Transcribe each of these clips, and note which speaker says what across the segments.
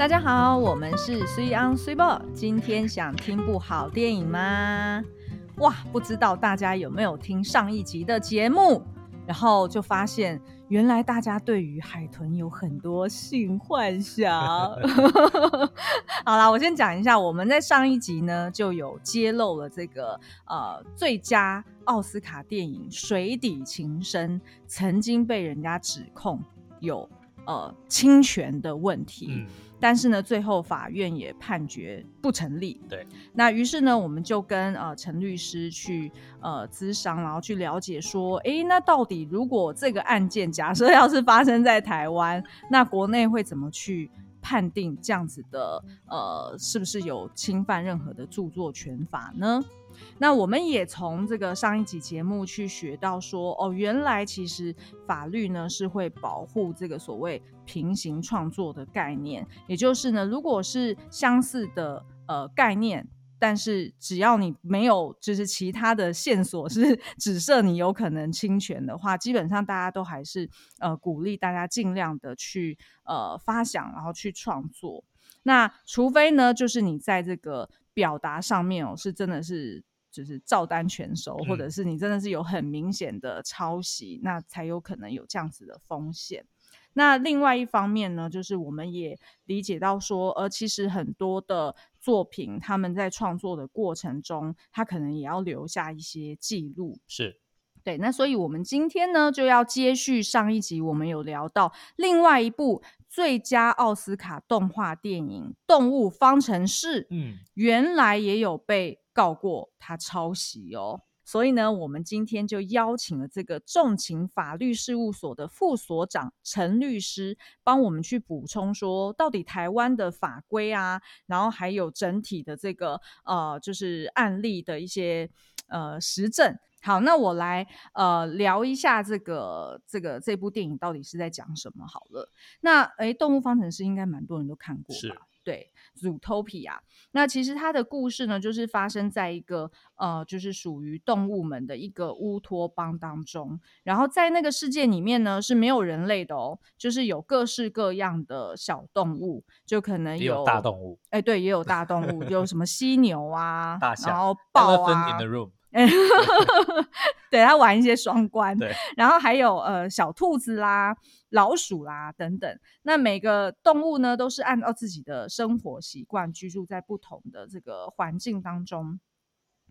Speaker 1: 大家好，我们是 Three on Three Ball。今天想听部好电影吗？哇，不知道大家有没有听上一集的节目，然后就发现原来大家对于海豚有很多性幻想。好啦，我先讲一下，我们在上一集呢就有揭露了这个呃最佳奥斯卡电影《水底情深》曾经被人家指控有呃侵权的问题。但是呢，最后法院也判决不成立。
Speaker 2: 对，
Speaker 1: 那于是呢，我们就跟呃陈律师去呃咨商，然后去了解说，哎、欸，那到底如果这个案件假设要是发生在台湾，那国内会怎么去判定这样子的呃是不是有侵犯任何的著作权法呢？那我们也从这个上一集节目去学到说，哦，原来其实法律呢是会保护这个所谓平行创作的概念，也就是呢，如果是相似的呃概念，但是只要你没有就是其他的线索是 指涉你有可能侵权的话，基本上大家都还是呃鼓励大家尽量的去呃发想，然后去创作。那除非呢，就是你在这个表达上面哦，是真的是。就是照单全收，或者是你真的是有很明显的抄袭，嗯，那才有可能有这样子的风险。那另外一方面呢，就是我们也理解到说，呃，其实很多的作品，他们在创作的过程中，他可能也要留下一些记录。
Speaker 2: 是，
Speaker 1: 对。那所以我们今天呢，就要接续上一集，我们有聊到另外一部最佳奥斯卡动画电影《动物方程式》，嗯，原来也有被。告过他抄袭哦，所以呢，我们今天就邀请了这个重情法律事务所的副所长陈律师，帮我们去补充说，到底台湾的法规啊，然后还有整体的这个呃，就是案例的一些呃实证。好，那我来呃聊一下这个这个这部电影到底是在讲什么好了。那诶，动物方程式应该蛮多人都看过吧？对，Zootopia。那其实它的故事呢，就是发生在一个呃，就是属于动物们的一个乌托邦当中。然后在那个世界里面呢，是没有人类的哦，就是有各式各样的小动物，就可能有，
Speaker 2: 有大动物。
Speaker 1: 哎，对，也有大动物，有什么犀牛啊，
Speaker 2: 大象，
Speaker 1: 然后豹啊。对，他玩一些双关，然后还有呃小兔子啦、老鼠啦等等。那每个动物呢，都是按照自己的生活习惯居住在不同的这个环境当中。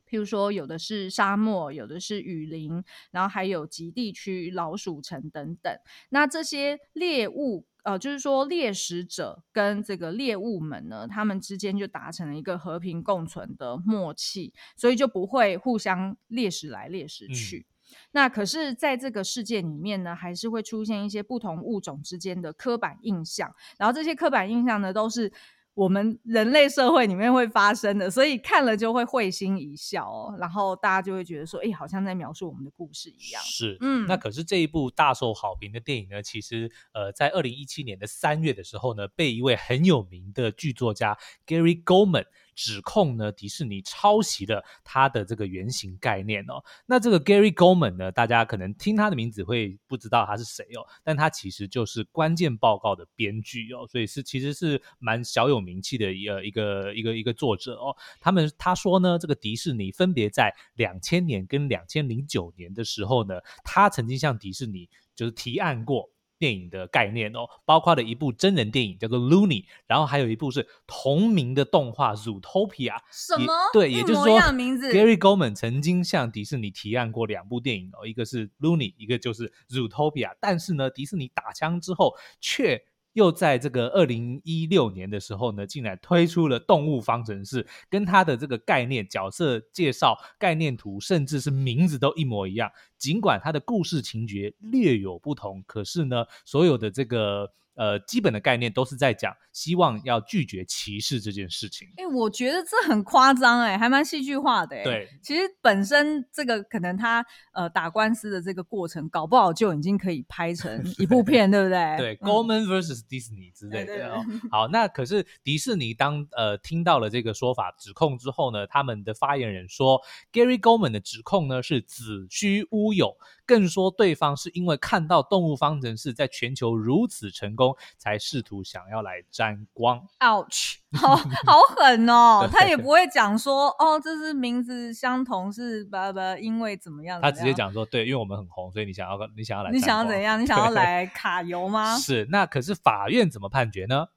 Speaker 1: 譬如说，有的是沙漠，有的是雨林，然后还有极地区、老鼠城等等。那这些猎物。呃，就是说猎食者跟这个猎物们呢，他们之间就达成了一个和平共存的默契，所以就不会互相猎食来猎食去。嗯。那可是，在这个世界里面呢，还是会出现一些不同物种之间的刻板印象，然后这些刻板印象呢，都是。我们人类社会里面会发生的，所以看了就会会心一笑哦，然后大家就会觉得说，哎，好像在描述我们的故事一样。
Speaker 2: 是，嗯，那可是这一部大受好评的电影呢，其实呃，在二零一七年的三月的时候呢，被一位很有名的剧作家 Gary Goldman。指控呢，迪士尼抄袭了他的这个原型概念哦。那这个 Gary Goldman 呢，大家可能听他的名字会不知道他是谁哦，但他其实就是关键报告的编剧哦，所以是其实是蛮小有名气的一个一个一个一个作者哦。他们他说呢，这个迪士尼分别在两千年跟两千零九年的时候呢，他曾经向迪士尼就是提案过。电影的概念哦，包括了一部真人电影叫做《Looney》，然后还有一部是同名的动画《Zootopia》。
Speaker 1: 什么？
Speaker 2: 对，也就是说，Gary Goldman 曾经向迪士尼提案过两部电影哦，一个是《Looney》，一个就是《Zootopia》。但是呢，迪士尼打枪之后却。又在这个二零一六年的时候呢，竟然推出了《动物方程式》，跟它的这个概念、角色介绍、概念图，甚至是名字都一模一样。尽管它的故事情节略有不同，可是呢，所有的这个。呃，基本的概念都是在讲，希望要拒绝歧视这件事情。
Speaker 1: 哎、欸，我觉得这很夸张，哎，还蛮戏剧化的，哎。
Speaker 2: 对，
Speaker 1: 其实本身这个可能他呃打官司的这个过程，搞不好就已经可以拍成 一部片，对不对？
Speaker 2: 对，Goldman vs Disney 之类的。好，那可是迪士尼当呃听到了这个说法指控之后呢，他们的发言人说，Gary Goldman 的指控呢是子虚乌忽悠，更说对方是因为看到《动物方程式》在全球如此成功，才试图想要来沾光。
Speaker 1: Ouch，好好狠哦！他也不会讲说哦，这是名字相同，是吧吧，因为怎么样？
Speaker 2: 他直接讲说，对，因为我们很红，所以你想要你想要来，
Speaker 1: 你想要怎样？你想要来卡油吗？
Speaker 2: 是，那可是法院怎么判决呢？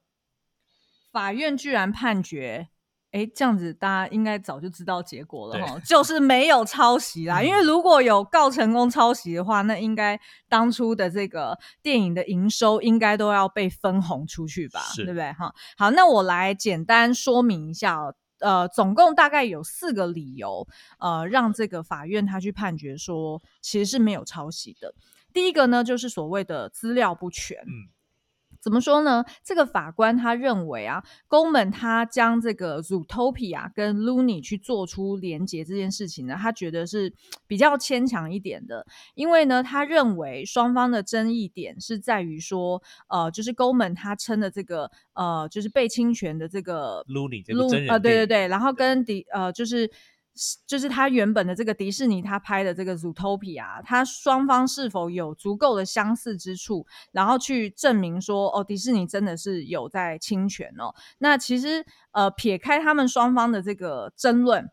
Speaker 1: 法院居然判决。哎，这样子大家应该早就知道结果了哈，就是没有抄袭啦。因为如果有告成功抄袭的话，那应该当初的这个电影的营收应该都要被分红出去吧，对不对哈？好，那我来简单说明一下哦，呃，总共大概有四个理由，呃，让这个法院他去判决说其实是没有抄袭的。第一个呢，就是所谓的资料不全。嗯怎么说呢？这个法官他认为啊，Goldman 他将这个 Zootopia 跟 Looney 去做出连结这件事情呢，他觉得是比较牵强一点的。因为呢，他认为双方的争议点是在于说，呃，就是 Goldman 他称的这个呃，就是被侵权的这个
Speaker 2: Looney 这个真人
Speaker 1: 呃，对对对，然后跟迪呃，就是。就是他原本的这个迪士尼，他拍的这个 Zootopia，他双方是否有足够的相似之处，然后去证明说，哦，迪士尼真的是有在侵权哦。那其实，呃，撇开他们双方的这个争论，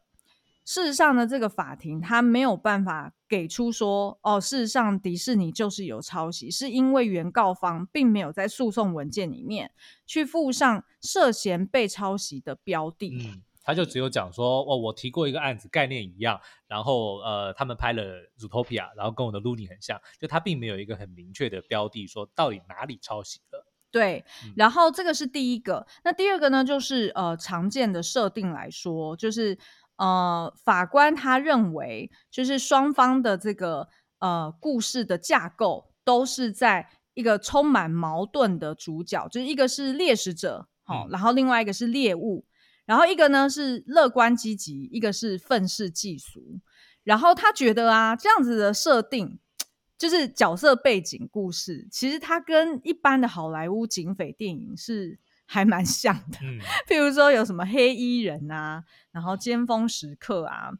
Speaker 1: 事实上呢，这个法庭他没有办法给出说，哦，事实上迪士尼就是有抄袭，是因为原告方并没有在诉讼文件里面去附上涉嫌被抄袭的标的。
Speaker 2: 他就只有讲说，哦，我提过一个案子，概念一样，然后呃，他们拍了 Zootopia，然后跟我的 Looney 很像，就他并没有一个很明确的标的，说到底哪里抄袭了。
Speaker 1: 对，然后这个是第一个，嗯、那第二个呢，就是呃，常见的设定来说，就是呃，法官他认为，就是双方的这个呃故事的架构都是在一个充满矛盾的主角，就是一个是猎食者，好、哦嗯，然后另外一个是猎物。然后一个呢是乐观积极，一个是愤世嫉俗。然后他觉得啊，这样子的设定就是角色背景故事，其实它跟一般的好莱坞警匪电影是还蛮像的。嗯，譬如说有什么黑衣人啊，然后尖峰时刻啊。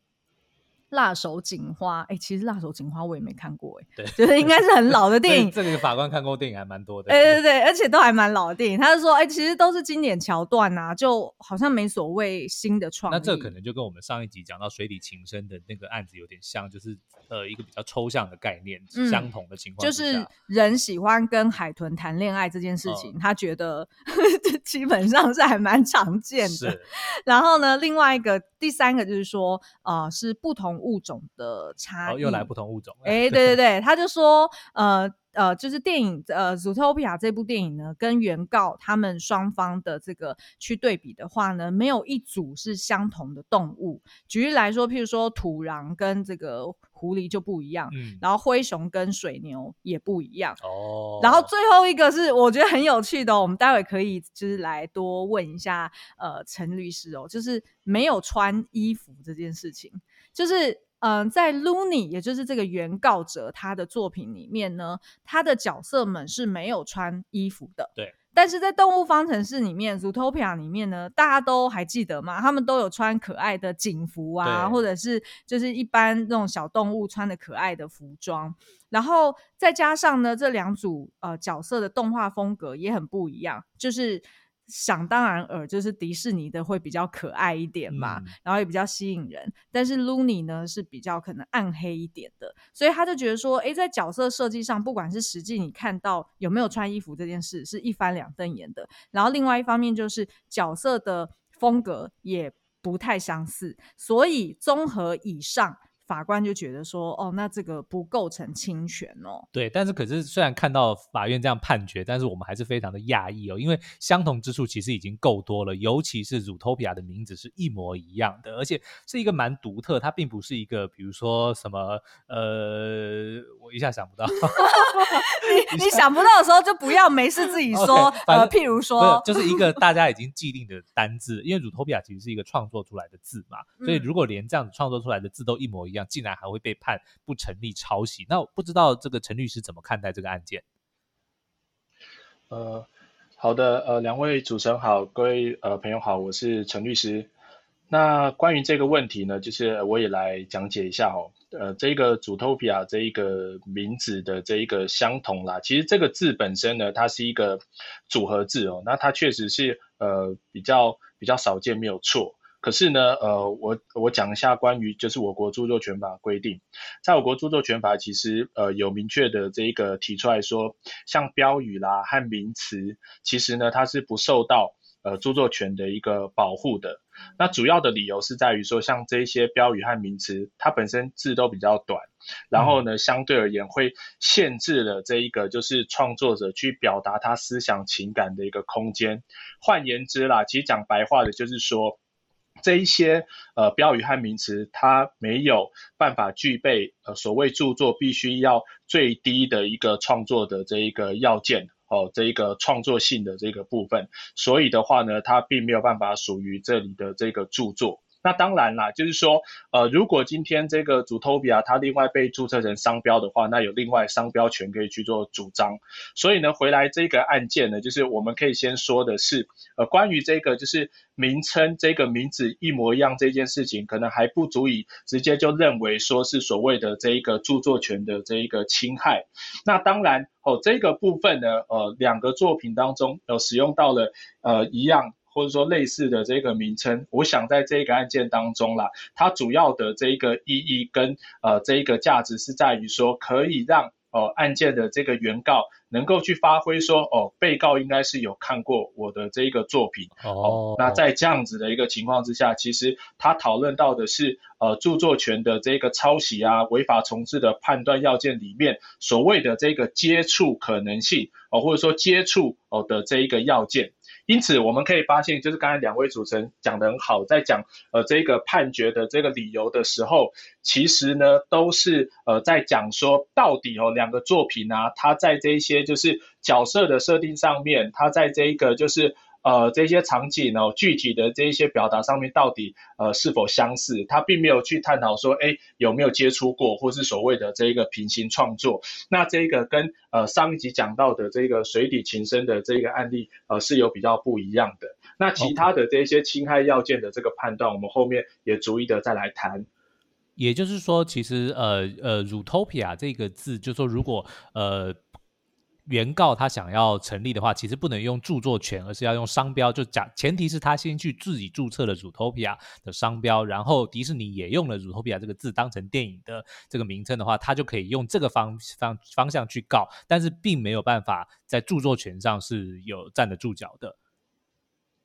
Speaker 1: 辣手警花，哎、欸，其实辣手警花我也没看过，哎，对，就是应该是很老的 电影。
Speaker 2: 这个法官看过电影还蛮多的，
Speaker 1: 哎，对对对，而且都还蛮老的电影。他就说，哎、欸，其实都是经典桥段呐、啊，就好像没所谓新的创意。
Speaker 2: 那这可能就跟我们上一集讲到水底情深的那个案子有点像，就是呃一个比较抽象的概念，嗯、相同的情况。
Speaker 1: 就是人喜欢跟海豚谈恋爱这件事情，嗯、他觉得 基本上是还蛮常见的。然后呢，另外一个第三个就是说，呃，是不同。物种的差异，哦，又来不同物种。哎、欸，对对对，他就说，呃呃，就是电影呃《Zootopia》这部电影呢，跟原告他们双方的这个去对比的话呢，没有一组是相同的动物。举例来说，譬如说土壤跟这个狐狸就不一样，嗯，然后灰熊跟水牛也不一样。哦，然后最后一个是我觉得很有趣的，我们待会可以就是来多问一下呃陈律师哦，就是没有穿衣服这件事情。就是，嗯、呃，在 Looney，也就是这个原告者他的作品里面呢，他的角色们是没有穿衣服的。
Speaker 2: 对。
Speaker 1: 但是在动物方程式里面，Zootopia 里面呢，大家都还记得吗？他们都有穿可爱的警服啊，或者是就是一般那种小动物穿的可爱的服装。然后再加上呢，这两组呃角色的动画风格也很不一样，就是。想当然尔，就是迪士尼的会比较可爱一点嘛，嗯、然后也比较吸引人。但是 Looney 呢是比较可能暗黑一点的，所以他就觉得说，诶，在角色设计上，不管是实际你看到有没有穿衣服这件事，是一翻两瞪眼的。然后另外一方面就是角色的风格也不太相似，所以综合以上。法官就觉得说，哦，那这个不构成侵权哦。
Speaker 2: 对，但是可是虽然看到法院这样判决，但是我们还是非常的讶异哦，因为相同之处其实已经够多了，尤其是 Zootopia 的名字是一模一样的，而且是一个蛮独特，它并不是一个比如说什么呃，我一下想不到，
Speaker 1: 你你想不到的时候就不要没事自己说，okay, 呃，譬如说，
Speaker 2: 就是一个大家已经既定的单字，因为 Zootopia 其实是一个创作出来的字嘛，所以如果连这样子创作出来的字都一模一样。竟然还会被判不成立抄袭，那我不知道这个陈律师怎么看待这个案件？
Speaker 3: 呃，好的，呃，两位主持人好，各位呃朋友好，我是陈律师。那关于这个问题呢，就是我也来讲解一下哦。呃，这个主 topia” 这一个名字的这一个相同啦，其实这个字本身呢，它是一个组合字哦，那它确实是呃比较比较少见，没有错。可是呢，呃，我我讲一下关于就是我国著作权法规定，在我国著作权法其实呃有明确的这一个提出来说，像标语啦和名词，其实呢它是不受到呃著作权的一个保护的。那主要的理由是在于说，像这些标语和名词，它本身字都比较短，然后呢，相对而言会限制了这一个就是创作者去表达他思想情感的一个空间。换言之啦，其实讲白话的就是说，这一些呃标语和名词，它没有办法具备呃所谓著作必须要最低的一个创作的这一个要件。哦，这一个创作性的这个部分，所以的话呢，它并没有办法属于这里的这个著作。那当然啦，就是说，呃，如果今天这个 Zootopia 它另外被注册成商标的话，那有另外商标权可以去做主张。所以呢，回来这个案件呢，就是我们可以先说的是，呃，关于这个就是名称这个名字一模一样这件事情，可能还不足以直接就认为说是所谓的这一个著作权的这一个侵害。那当然，哦，这个部分呢，呃，两个作品当中有使用到了呃一样。或者说类似的这个名称，我想在这个案件当中啦，它主要的这一个意义跟呃这一个价值是在于说，可以让呃案件的这个原告能够去发挥说，哦，被告应该是有看过我的这一个作品哦，哦。那在这样子的一个情况之下，其实他讨论到的是呃著作权的这个抄袭啊、违法重制的判断要件里面所谓的这个接触可能性哦，或者说接触哦的这一个要件。因此，我们可以发现，就是刚才两位主持人讲的很好，在讲呃这个判决的这个理由的时候，其实呢都是呃在讲说到底哦两个作品啊，它在这一些就是角色的设定上面，它在这一个就是。呃，这些场景呢，具体的这一些表达上面到底呃是否相似？他并没有去探讨说，哎，有没有接触过，或是所谓的这一个平行创作。那这个跟呃上一集讲到的这个水底情深的这个案例，呃是有比较不一样的。那其他的这些侵害要件的这个判断，我们后面也逐一的再来谈。
Speaker 2: 也就是说，其实呃呃，Zootopia 这个字，就是说如果呃。原告他想要成立的话，其实不能用著作权，而是要用商标。就讲前提是他先去自己注册了 Zootopia 的商标，然后迪士尼也用了 Zootopia 这个字当成电影的这个名称的话，他就可以用这个方方方向去告，但是并没有办法在著作权上是有站得住脚的。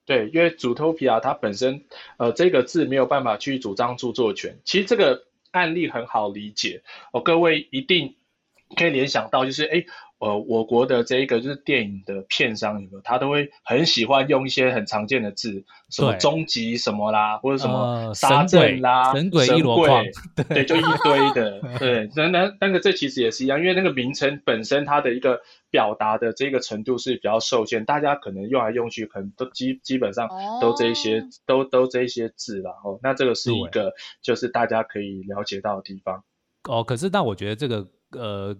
Speaker 3: 对，因为 Zootopia 它本身呃这个字没有办法去主张著作权。其实这个案例很好理解哦，各位一定可以联想到就是哎。呃，我国的这一个就是电影的片商有没有，他都会很喜欢用一些很常见的字，什么终极什么啦，或者什么杀阵啦、
Speaker 2: 神鬼、神鬼
Speaker 3: 对，对，就一堆的，对，那那那个这其实也是一样，因为那个名称本身它的一个表达的这个程度是比较受限，大家可能用来用去，可能都基基本上都这一些，都都这一些字啦。哦，那这个是一个就是大家可以了解到的地方。
Speaker 2: 哦，可是但我觉得这个呃。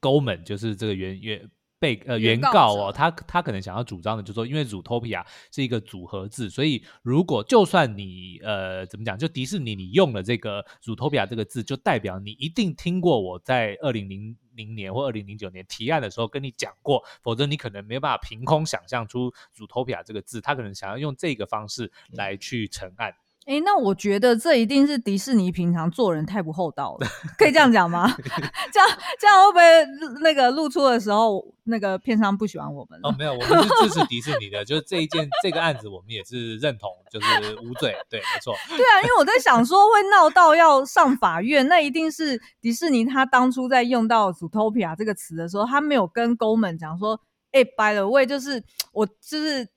Speaker 2: Goldman 就是这个原原被呃原告哦，他他可能想要主张的就是说，因为 Zootopia 是一个组合字，所以如果就算你呃怎么讲，就迪士尼你用了这个 Zootopia 这个字，就代表你一定听过我在二零零零年或二零零九年提案的时候跟你讲过，否则你可能没有办法凭空想象出 Zootopia 这个字，他可能想要用这个方式来去成案。
Speaker 1: 哎，那我觉得这一定是迪士尼平常做人太不厚道了，可以这样讲吗？这样这样会不会那个露出的时候，那个片商不喜欢我们？
Speaker 2: 哦，没有，我们是支持迪士尼的，就是这一件这个案子，我们也是认同，就是无罪，对，没错。
Speaker 1: 对啊，因为我在想说会闹到要上法院，那一定是迪士尼他当初在用到 Zootopia 这个词的时候，他没有跟 Goldman 讲说，哎，by the way，就是我就是。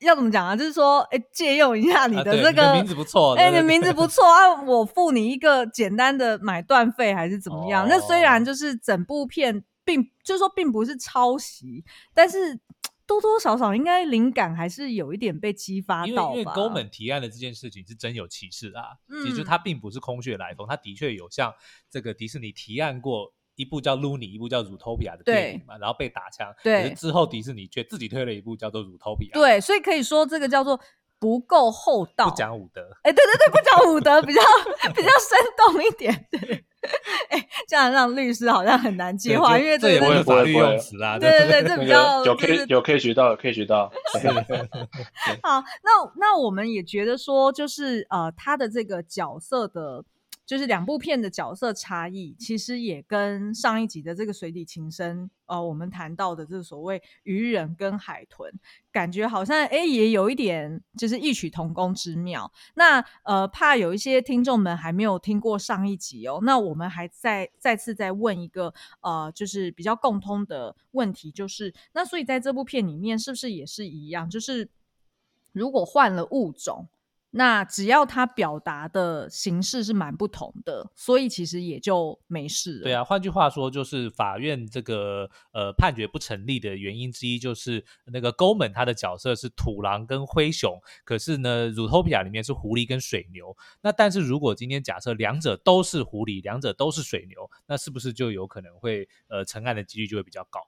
Speaker 1: 要怎么讲啊？就是说，哎，借用一下你的这个、
Speaker 2: 啊、名字不错，
Speaker 1: 哎，你的名字不错啊，我付你一个简单的买断费，还是怎么样？哦、那虽然就是整部片并就是说并不是抄袭，但是多多少少应该灵感还是有一点被激发到吧。
Speaker 2: 因为 Goldman 提案的这件事情是真有其事啊，嗯、其实他并不是空穴来风，他的确有向这个迪士尼提案过。一部叫《Looney》，一部叫《Zootopia》的电影嘛，然后被打枪。对，可是之后迪士尼却自己推了一部叫做《Zootopia》。
Speaker 1: 对，所以可以说这个叫做不够厚道，
Speaker 2: 不讲武德。
Speaker 1: 哎，对对对，不讲武德，比较比较生动一点。对，哎，这样让律师好像很难接话，因为
Speaker 2: 这也不会法律用词啦。
Speaker 1: 对对对，这比较
Speaker 3: 有可以有可以学到，可以学到。
Speaker 1: 好，那那我们也觉得说，就是呃，他的这个角色的。就是两部片的角色差异，其实也跟上一集的这个水底情深，呃，我们谈到的这个所谓鱼人跟海豚，感觉好像诶也有一点就是异曲同工之妙。那呃，怕有一些听众们还没有听过上一集哦，那我们还再再次再问一个呃，就是比较共通的问题，就是那所以在这部片里面是不是也是一样？就是如果换了物种？那只要他表达的形式是蛮不同的，所以其实也就没事了。
Speaker 2: 对啊，换句话说，就是法院这个呃判决不成立的原因之一，就是那个 Goldman 他的角色是土狼跟灰熊，可是呢，Zootopia 里面是狐狸跟水牛。那但是如果今天假设两者都是狐狸，两者都是水牛，那是不是就有可能会呃成案的几率就会比较高？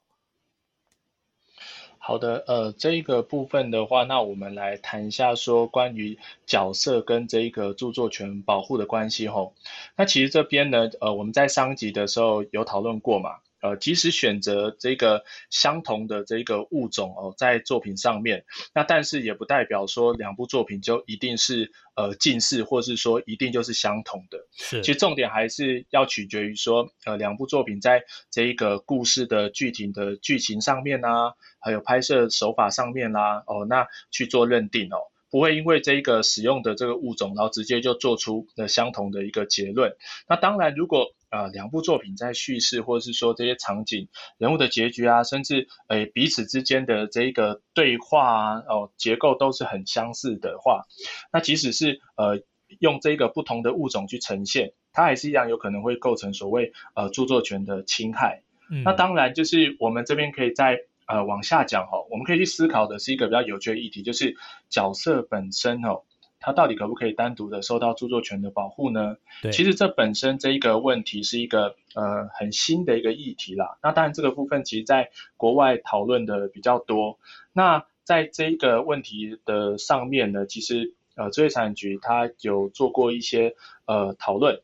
Speaker 3: 好的，呃，这一个部分的话，那我们来谈一下说关于角色跟这一个著作权保护的关系吼。那其实这边呢，呃，我们在上集的时候有讨论过嘛。呃，即使选择这个相同的这个物种哦，在作品上面，那但是也不代表说两部作品就一定是呃近似，或是说一定就是相同的。
Speaker 2: 是，
Speaker 3: 其实重点还是要取决于说，呃，两部作品在这一个故事的具体的剧情上面啊，还有拍摄手法上面啦、啊，哦，那去做认定哦，不会因为这一个使用的这个物种，然后直接就做出了相同的一个结论。那当然，如果呃，两部作品在叙事，或者是说这些场景、人物的结局啊，甚至诶彼此之间的这一个对话啊，哦，结构都是很相似的话，那即使是呃用这个不同的物种去呈现，它还是一样有可能会构成所谓呃著作权的侵害。嗯。那当然就是我们这边可以在呃往下讲哈，我们可以去思考的是一个比较有趣的议题，就是角色本身哦。它到底可不可以单独的受到著作权的保护呢？对，其实这本身这一个问题是一个呃很新的一个议题啦。那当然这个部分其实在国外讨论的比较多。那在这一个问题的上面呢，其实呃智慧财产局它有做过一些呃讨论。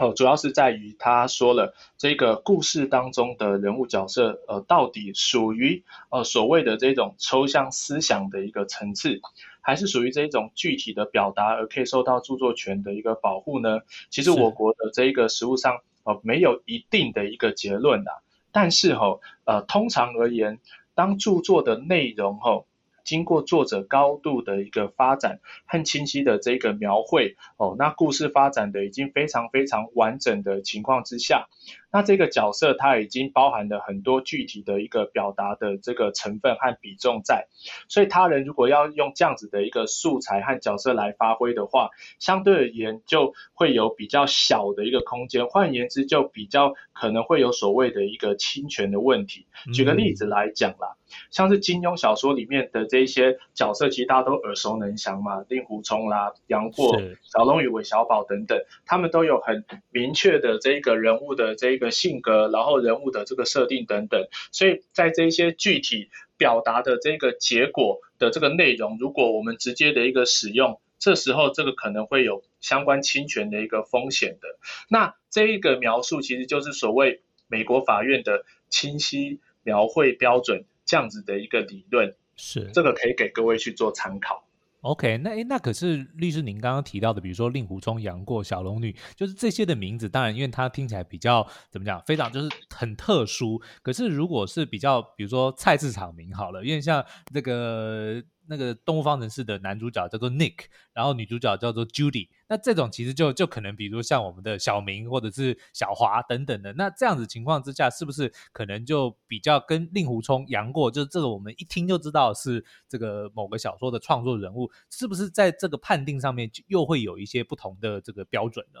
Speaker 3: 哦，主要是在于他说了这个故事当中的人物角色，呃，到底属于呃所谓的这种抽象思想的一个层次，还是属于这一种具体的表达而可以受到著作权的一个保护呢？其实我国的这一个实务上，呃，没有一定的一个结论的。但是哈，呃，通常而言，当著作的内容哈。经过作者高度的一个发展和清晰的这个描绘哦，那故事发展的已经非常非常完整的情况之下，那这个角色它已经包含了很多具体的一个表达的这个成分和比重在，所以他人如果要用这样子的一个素材和角色来发挥的话，相对而言就会有比较小的一个空间，换言之就比较可能会有所谓的一个侵权的问题。举个例子来讲啦。像是金庸小说里面的这一些角色，其实大家都耳熟能详嘛，令狐冲啦、杨过、小龙与韦小宝等等，他们都有很明确的这一个人物的这个性格，然后人物的这个设定等等，所以在这一些具体表达的这个结果的这个内容，如果我们直接的一个使用，这时候这个可能会有相关侵权的一个风险的。那这一个描述其实就是所谓美国法院的清晰描绘标准。这样子的一个理论是这个可以给各位去做参考。
Speaker 2: OK，那诶那可是律师您刚刚提到的，比如说令狐冲、杨过、小龙女，就是这些的名字，当然因为它听起来比较怎么讲，非常就是很特殊。可是如果是比较，比如说菜市场名好了，因为像这个。那个动物方程式的男主角叫做 Nick，然后女主角叫做 Judy，那这种其实就就可能比如像我们的小明或者是小华等等的，那这样子情况之下，是不是可能就比较跟令狐冲、杨过，就是这个我们一听就知道是这个某个小说的创作人物，是不是在这个判定上面又会有一些不同的这个标准呢？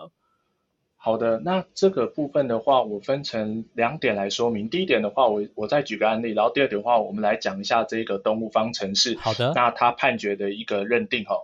Speaker 3: 好的，那这个部分的话，我分成两点来说明。第一点的话，我我再举个案例，然后第二点的话，我们来讲一下这个动物方程式。
Speaker 2: 好的，
Speaker 3: 那它判决的一个认定哈，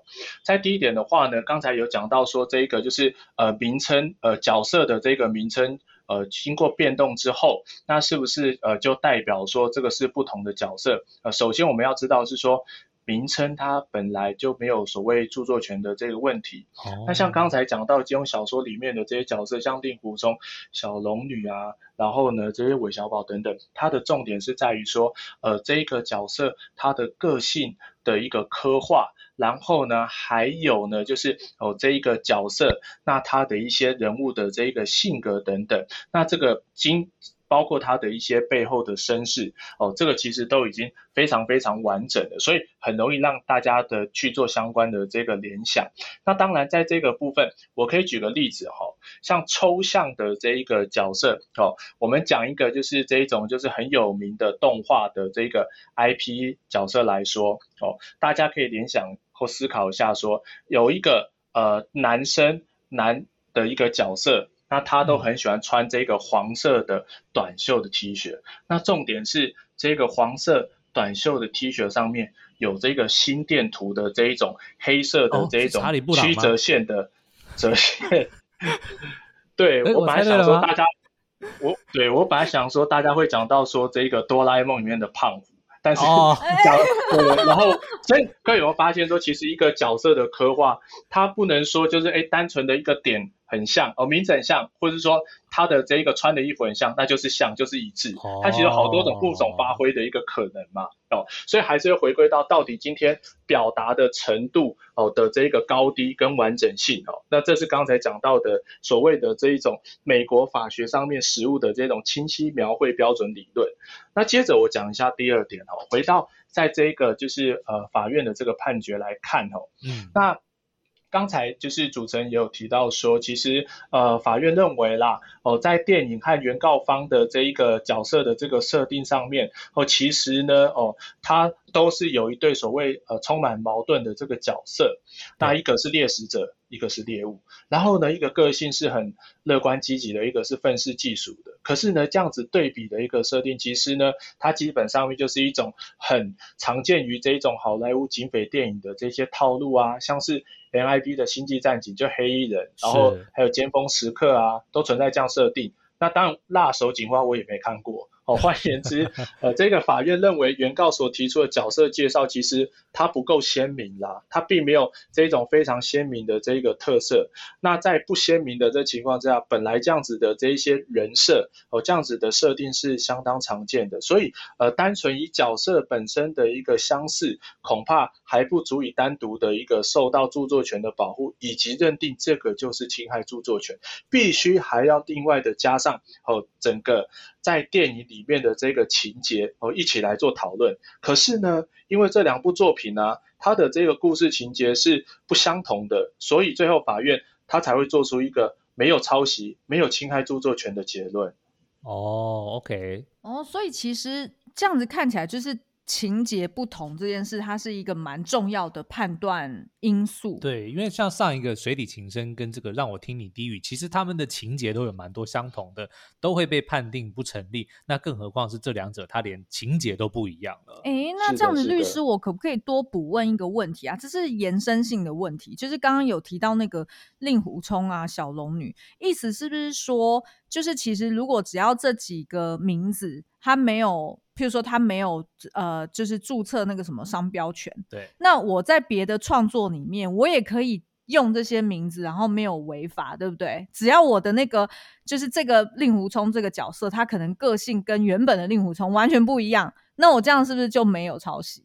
Speaker 3: 在第一点的话呢，刚才有讲到说这一个就是呃名称呃角色的这个名称呃经过变动之后，那是不是呃就代表说这个是不同的角色？呃，首先我们要知道是说。名称它本来就没有所谓著作权的这个问题。哦、那像刚才讲到金庸小说里面的这些角色，像令狐冲、小龙女啊，然后呢这些韦小宝等等，它的重点是在于说，呃，这一个角色他的个性的一个刻画，然后呢还有呢就是哦这一个角色，那他的一些人物的这一个性格等等，那这个经。包括他的一些背后的身世哦，这个其实都已经非常非常完整了，所以很容易让大家的去做相关的这个联想。那当然，在这个部分，我可以举个例子哈，像抽象的这一个角色哦，我们讲一个就是这一种就是很有名的动画的这个 IP 角色来说哦，大家可以联想或思考一下说，有一个呃男生男的一个角色。那他都很喜欢穿这个黄色的短袖的 T 恤。那重点是这个黄色短袖的 T 恤上面有这个心电图的这一种黑色的这一种曲折线的折线。对，我本来想说大家，我对我本来想说大家会讲到说这个哆啦 A 梦里面的胖虎，但是 讲对，然后所以各位有没有发现说，其实一个角色的刻画，它不能说就是哎单纯的一个点。很像哦，名字很像，或者是说他的这一个穿的衣服很像，那就是像，就是一致。它其实有好多种不同发挥的一个可能嘛，哦，所以还是要回归到到底今天表达的程度哦的这一个高低跟完整性哦，那这是刚才讲到的所谓的这一种美国法学上面实物的这种清晰描绘标准理论。那接着我讲一下第二点哦，回到在这个就是呃法院的这个判决来看哦，嗯，那。刚才就是主持人也有提到说，其实呃法院认为啦，哦在电影和原告方的这一个角色的这个设定上面，哦其实呢，哦他都是有一对所谓呃充满矛盾的这个角色，那一个是猎食者，一个是猎物，然后呢一个个性是很乐观积极的，一个是愤世嫉俗的。可是呢这样子对比的一个设定，其实呢它基本上面就是一种很常见于这一种好莱坞警匪电影的这些套路啊，像是。MIB 的星际战警就黑衣人，然后还有尖峰时刻啊，都存在这样设定。那当然，辣手警花我也没看过。哦，换言之，呃，这个法院认为原告所提出的角色介绍其实它不够鲜明啦，它并没有这种非常鲜明的这个特色。那在不鲜明的这情况之下，本来这样子的这一些人设，哦，这样子的设定是相当常见的。所以，呃，单纯以角色本身的一个相似，恐怕还不足以单独的一个受到著作权的保护，以及认定这个就是侵害著作权，必须还要另外的加上哦，整个。在电影里面的这个情节哦，一起来做讨论。可是呢，因为这两部作品呢、啊，它的这个故事情节是不相同的，所以最后法院他才会做出一个没有抄袭、没有侵害著作权的结论。
Speaker 2: 哦，OK，
Speaker 1: 哦，所以其实这样子看起来就是。情节不同这件事，它是一个蛮重要的判断因素。
Speaker 2: 对，因为像上一个水底情深跟这个让我听你低语，其实他们的情节都有蛮多相同的，都会被判定不成立。那更何况是这两者，它连情节都不一样了。
Speaker 1: 哎，那这样子，律师，我可不可以多补问一个问题啊？这是延伸性的问题，就是刚刚有提到那个令狐冲啊、小龙女，意思是不是说，就是其实如果只要这几个名字，它没有。譬如说他没有呃，就是注册那个什么商标权。
Speaker 2: 对。
Speaker 1: 那我在别的创作里面，我也可以用这些名字，然后没有违法，对不对？只要我的那个就是这个令狐冲这个角色，他可能个性跟原本的令狐冲完全不一样，那我这样是不是就没有抄袭？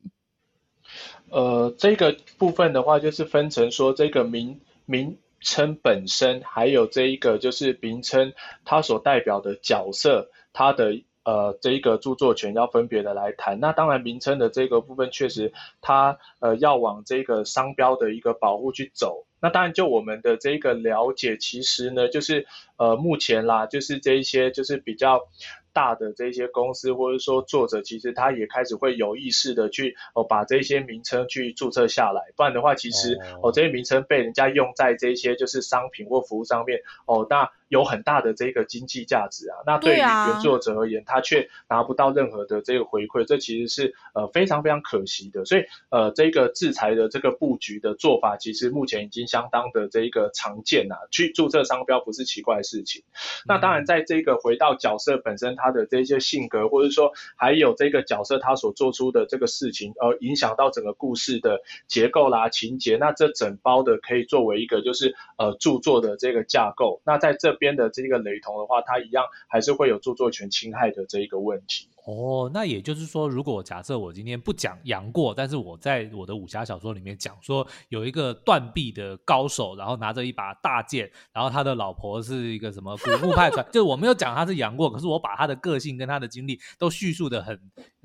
Speaker 3: 呃，这个部分的话，就是分成说这个名名称本身，还有这一个就是名称它所代表的角色，它的。呃，这一个著作权要分别的来谈。那当然，名称的这个部分确实它呃要往这个商标的一个保护去走。那当然，就我们的这个了解，其实呢，就是呃目前啦，就是这一些就是比较大的这些公司或者说作者，其实他也开始会有意识的去哦把这些名称去注册下来。不然的话，其实哦这些名称被人家用在这些就是商品或服务上面哦那。有很大的这个经济价值啊。那对于原作者而言，他却拿不到任何的这个回馈，这其实是呃非常非常可惜的。所以呃，这个制裁的这个布局的做法，其实目前已经相当的这一个常见啊。去注册商标不是奇怪的事情。那当然，在这个回到角色本身，他的这些性格，或者说还有这个角色他所做出的这个事情，而影响到整个故事的结构啦、情节，那这整包的可以作为一个就是呃著作的这个架构。那在这边的这个雷同的话，它一样还是会有著作权侵害的这一个问题。
Speaker 2: 哦，那也就是说，如果假设我今天不讲杨过，但是我在我的武侠小说里面讲说有一个断臂的高手，然后拿着一把大剑，然后他的老婆是一个什么古墓派传，就是我没有讲他是杨过，可是我把他的个性跟他的经历都叙述的很，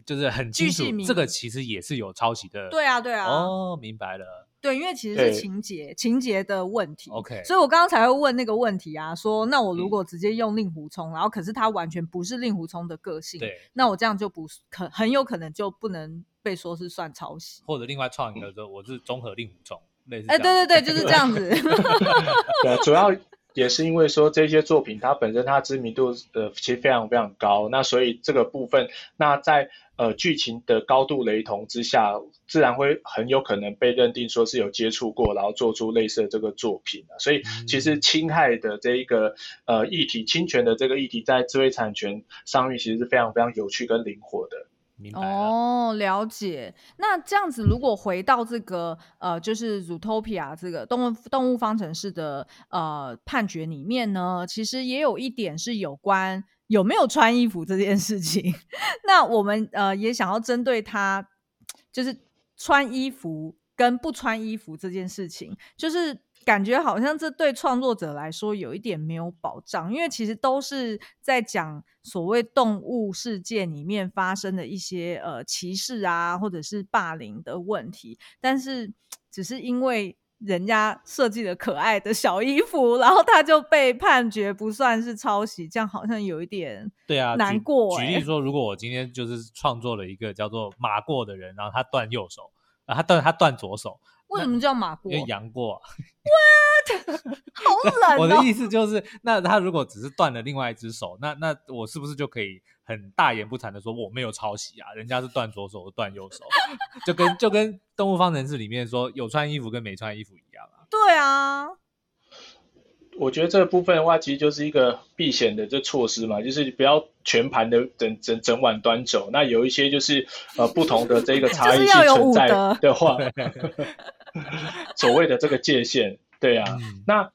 Speaker 2: 就是很清楚，这个其实也是有抄袭的。
Speaker 1: 对啊，对啊。
Speaker 2: 哦，明白了。
Speaker 1: 对，因为其实是情节情节的问题
Speaker 2: ，OK，
Speaker 1: 所以我刚刚才会问那个问题啊，说那我如果直接用令狐冲，嗯、然后可是他完全不是令狐冲的个性，
Speaker 2: 对，
Speaker 1: 那我这样就不可很有可能就不能被说是算抄袭，
Speaker 2: 或者另外创一个说我是综合令狐冲，类似，
Speaker 1: 哎，对对对，就是这样子，
Speaker 3: 对，主要。也是因为说这些作品它本身它知名度呃其实非常非常高，那所以这个部分那在呃剧情的高度雷同之下，自然会很有可能被认定说是有接触过，然后做出类似的这个作品，所以其实侵害的这一个呃议题，侵权的这个议题，在智慧产权上面其实是非常非常有趣跟灵活的。
Speaker 1: 哦，了解。那这样子，如果回到这个呃，就是 Zootopia 这个动物动物方程式的呃判决里面呢，其实也有一点是有关有没有穿衣服这件事情。那我们呃也想要针对他，就是穿衣服跟不穿衣服这件事情，就是。感觉好像这对创作者来说有一点没有保障，因为其实都是在讲所谓动物世界里面发生的一些呃歧视啊，或者是霸凌的问题，但是只是因为人家设计了可爱的小衣服，然后他就被判决不算是抄袭，这样好像有一点对啊难过、欸。
Speaker 2: 举例说，如果我今天就是创作了一个叫做马过的人，然后他断右手，啊，他断他断左手。
Speaker 1: 为什么叫马过？
Speaker 2: 因为杨过。
Speaker 1: What？好冷哦！
Speaker 2: 我的意思就是，那他如果只是断了另外一只手，那那我是不是就可以很大言不惭的说我没有抄袭啊？人家是断左手，我断右手，就跟就跟动物方程式里面说有穿衣服跟没穿衣服一样啊。
Speaker 1: 对啊。
Speaker 3: 我觉得这个部分的话，其实就是一个避险的这措施嘛，就是不要全盘的整整整碗端走。那有一些就是呃不同的这个 差异性存在的话，所谓的这个界限，对啊，嗯、那。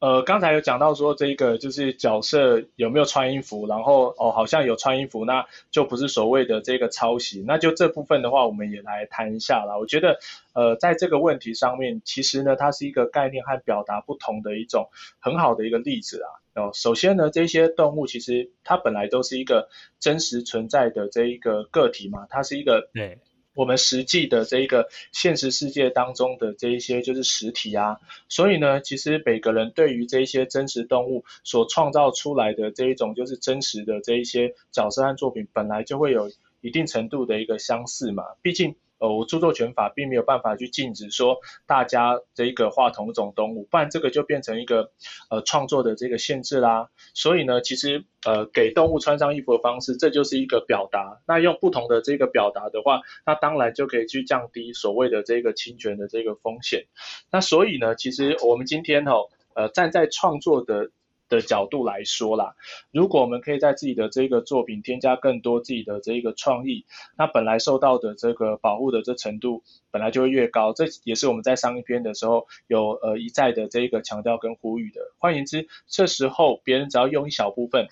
Speaker 3: 呃，刚才有讲到说这个就是角色有没有穿衣服，然后哦好像有穿衣服，那就不是所谓的这个抄袭。那就这部分的话，我们也来谈一下啦。我觉得呃，在这个问题上面，其实呢，它是一个概念和表达不同的一种很好的一个例子啊。哦，首先呢，这些动物其实它本来都是一个真实存在的这一个个体嘛，它是一个对。我们实际的这一个现实世界当中的这一些就是实体啊，所以呢，其实每个人对于这一些真实动物所创造出来的这一种就是真实的这一些角色和作品，本来就会有一定程度的一个相似嘛，毕竟。呃，我著作权法并没有办法去禁止说大家这一个画同种动物，不然这个就变成一个呃创作的这个限制啦。所以呢，其实呃给动物穿上衣服的方式，这就是一个表达。那用不同的这个表达的话，那当然就可以去降低所谓的这个侵权的这个风险。那所以呢，其实我们今天哈呃站在创作的。的角度来说啦，如果我们可以在自己的这个作品添加更多自己的这个创意，那本来受到的这个保护的这程度本来就会越高，这也是我们在上一篇的时候有呃一再的这个强调跟呼吁的。换言之，这时候别人只要用一小部分，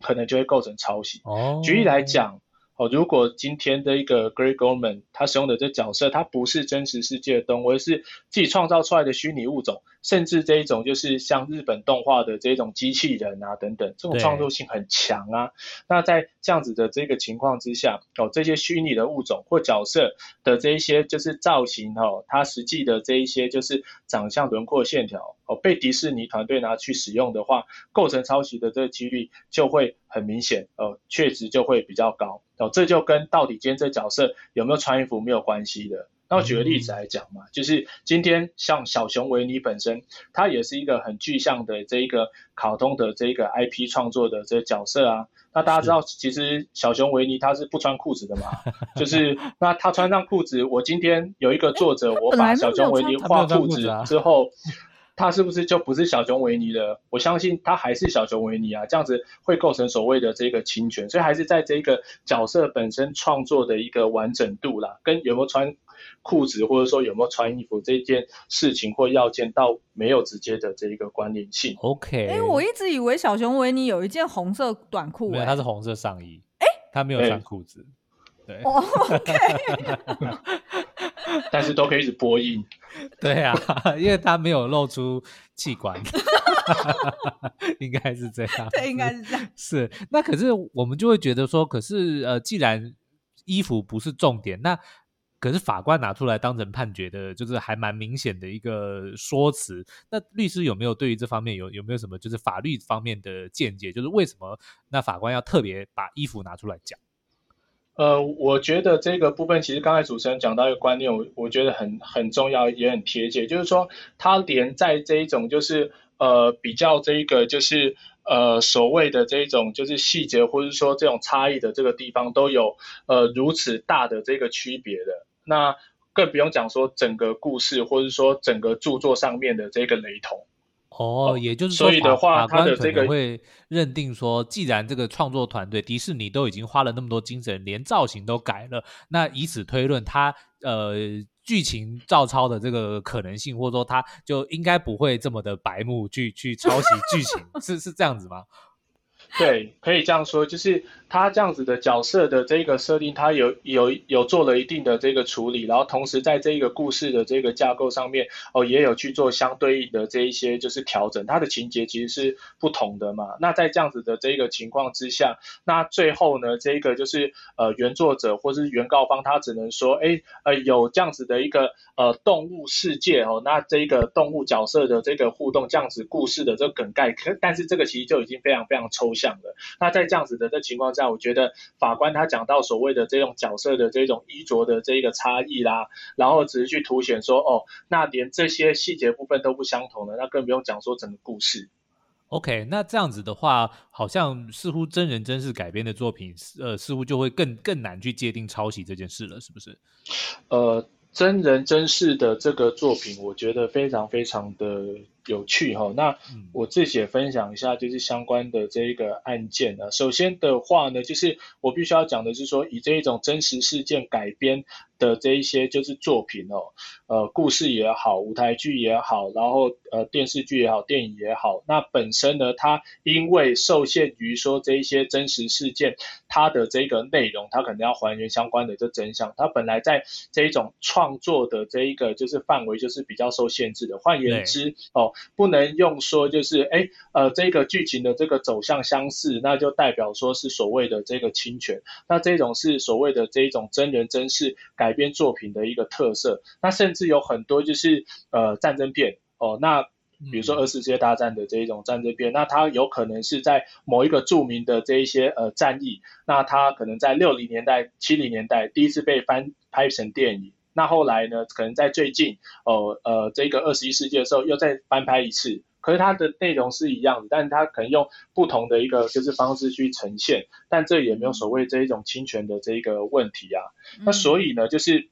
Speaker 3: 可能就会构成抄袭。哦，举例来讲。哦，如果今天的一个 Grey Gorman，他使用的这角色，他不是真实世界的动物，而是自己创造出来的虚拟物种，甚至这一种就是像日本动画的这种机器人啊等等，这种创作性很强啊。那在这样子的这个情况之下，哦，这些虚拟的物种或角色的这一些就是造型哦，它实际的这一些就是长相轮廓线条哦，被迪士尼团队拿去使用的话，构成抄袭的这个几率就会很明显，呃，确实就会比较高。哦，这就跟到底今天这角色有没有穿衣服没有关系的，那我举个例子来讲嘛，就是今天像小熊维尼本身，它也是一个很具象的这一个卡通的这一个 IP 创作的这个角色啊。那大家知道，其实小熊维尼他是不穿裤子的嘛，就是那他穿上裤子，我今天有一个作者，我把小熊维尼画裤子之后。他是不是就不是小熊维尼了？我相信他还是小熊维尼啊，这样子会构成所谓的这个侵权，所以还是在这个角色本身创作的一个完整度啦，跟有没有穿裤子或者说有没有穿衣服这件事情或要件，到没有直接的这一个关联性。
Speaker 2: OK，
Speaker 1: 哎、欸，我一直以为小熊维尼有一件红色短裤、欸，
Speaker 2: 没有，他是红色上衣，哎、欸，他没有穿裤子，欸、对。
Speaker 1: Oh, OK。
Speaker 3: 但是都可以一直播音，
Speaker 2: 对啊，因为他没有露出器官，应该是这样，
Speaker 1: 对，应该是这样。
Speaker 2: 是，那可是我们就会觉得说，可是呃，既然衣服不是重点，那可是法官拿出来当成判决的，就是还蛮明显的一个说辞。那律师有没有对于这方面有有没有什么就是法律方面的见解？就是为什么那法官要特别把衣服拿出来讲？
Speaker 3: 呃，我觉得这个部分其实刚才主持人讲到一个观念，我我觉得很很重要，也很贴切，就是说他连在这一种就是呃比较这一个就是呃所谓的这一种就是细节或者说这种差异的这个地方都有呃如此大的这个区别的，那更不用讲说整个故事或者说整个著作上面的这个雷同。
Speaker 2: 哦，也就是说，
Speaker 3: 所以的话，他的这个
Speaker 2: 会认定说，既然这个创作团队迪士尼都已经花了那么多精神，连造型都改了，那以此推论，他呃剧情照抄的这个可能性，或者说他就应该不会这么的白目去去抄袭剧情，是是这样子吗？
Speaker 3: 对，可以这样说，就是他这样子的角色的这个设定，他有有有做了一定的这个处理，然后同时在这个故事的这个架构上面，哦，也有去做相对应的这一些就是调整，他的情节其实是不同的嘛。那在这样子的这个情况之下，那最后呢，这个就是呃原作者或是原告方，他只能说，哎，呃，有这样子的一个呃动物世界哦，那这个动物角色的这个互动，这样子故事的这个梗概，可但是这个其实就已经非常非常抽象。的那在这样子的这情况下，我觉得法官他讲到所谓的这种角色的这种衣着的这个差异啦，然后只是去凸显说哦，那连这些细节部分都不相同的，那更不用讲说整个故事。
Speaker 2: OK，那这样子的话，好像似乎真人真事改编的作品，呃，似乎就会更更难去界定抄袭这件事了，是不是？
Speaker 3: 呃，真人真事的这个作品，我觉得非常非常的。有趣哈，那我自己也分享一下，就是相关的这一个案件呢。首先的话呢，就是我必须要讲的是说，以这一种真实事件改编的这一些就是作品哦，呃，故事也好，舞台剧也好，然后呃电视剧也好，电影也好，那本身呢，它因为受限于说这一些真实事件，它的这个内容，它可能要还原相关的这真相，它本来在这一种创作的这一个就是范围就是比较受限制的。换言之哦。不能用说就是哎呃这个剧情的这个走向相似，那就代表说是所谓的这个侵权。那这种是所谓的这一种真人真事改编作品的一个特色。那甚至有很多就是呃战争片哦，那比如说二次世界大战的这一种战争片，那它有可能是在某一个著名的这一些呃战役，那它可能在六零年代、七零年代第一次被翻拍成电影。那后来呢？可能在最近，哦，呃，这个二十一世纪的时候又再翻拍一次，可是它的内容是一样的，但是它可能用不同的一个就是方式去呈现，但这也没有所谓这一种侵权的这一个问题啊。那所以呢，就是。